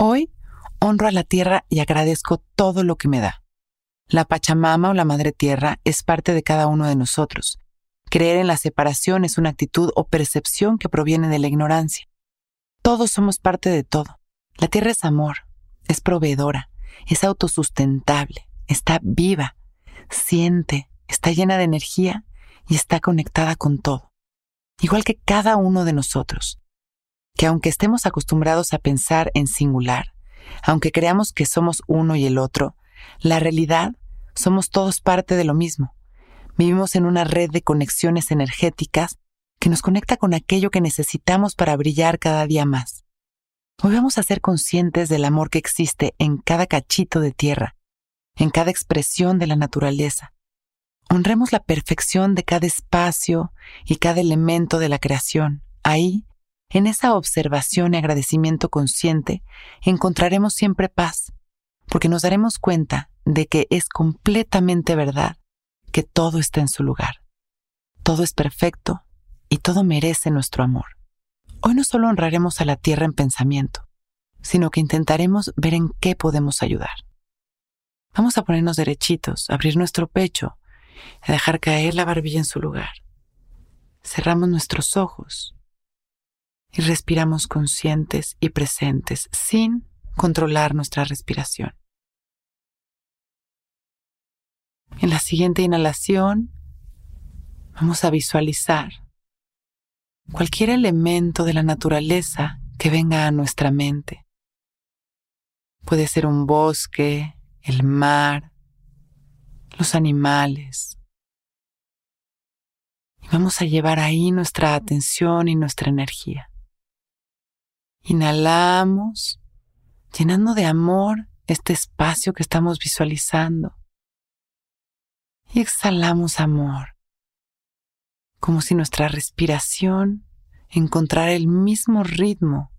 Hoy honro a la tierra y agradezco todo lo que me da. La Pachamama o la Madre Tierra es parte de cada uno de nosotros. Creer en la separación es una actitud o percepción que proviene de la ignorancia. Todos somos parte de todo. La Tierra es amor, es proveedora, es autosustentable, está viva, siente, está llena de energía y está conectada con todo. Igual que cada uno de nosotros que aunque estemos acostumbrados a pensar en singular, aunque creamos que somos uno y el otro, la realidad somos todos parte de lo mismo. Vivimos en una red de conexiones energéticas que nos conecta con aquello que necesitamos para brillar cada día más. Hoy vamos a ser conscientes del amor que existe en cada cachito de tierra, en cada expresión de la naturaleza. Honremos la perfección de cada espacio y cada elemento de la creación. Ahí en esa observación y agradecimiento consciente encontraremos siempre paz, porque nos daremos cuenta de que es completamente verdad que todo está en su lugar. Todo es perfecto y todo merece nuestro amor. Hoy no solo honraremos a la tierra en pensamiento, sino que intentaremos ver en qué podemos ayudar. Vamos a ponernos derechitos, abrir nuestro pecho, a dejar caer la barbilla en su lugar. Cerramos nuestros ojos y respiramos conscientes y presentes sin controlar nuestra respiración. En la siguiente inhalación vamos a visualizar cualquier elemento de la naturaleza que venga a nuestra mente. Puede ser un bosque, el mar, los animales. Y vamos a llevar ahí nuestra atención y nuestra energía. Inhalamos, llenando de amor este espacio que estamos visualizando. Y exhalamos amor, como si nuestra respiración encontrara el mismo ritmo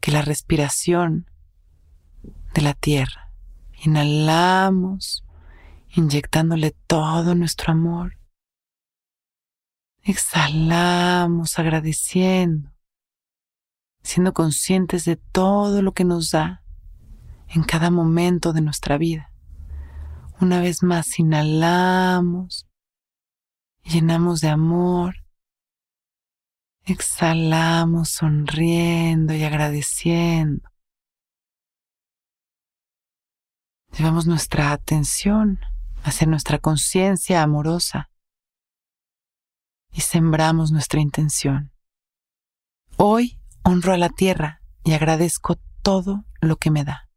que la respiración de la tierra. Inhalamos, inyectándole todo nuestro amor. Exhalamos agradeciendo siendo conscientes de todo lo que nos da en cada momento de nuestra vida. Una vez más inhalamos, llenamos de amor, exhalamos sonriendo y agradeciendo. Llevamos nuestra atención hacia nuestra conciencia amorosa y sembramos nuestra intención. Hoy honro a la tierra y agradezco todo lo que me da.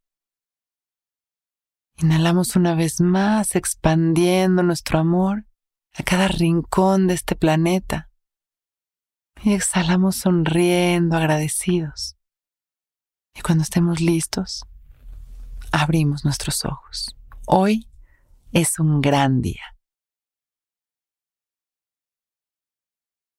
Inhalamos una vez más, expandiendo nuestro amor a cada rincón de este planeta. Y exhalamos sonriendo, agradecidos. Y cuando estemos listos, abrimos nuestros ojos. Hoy es un gran día.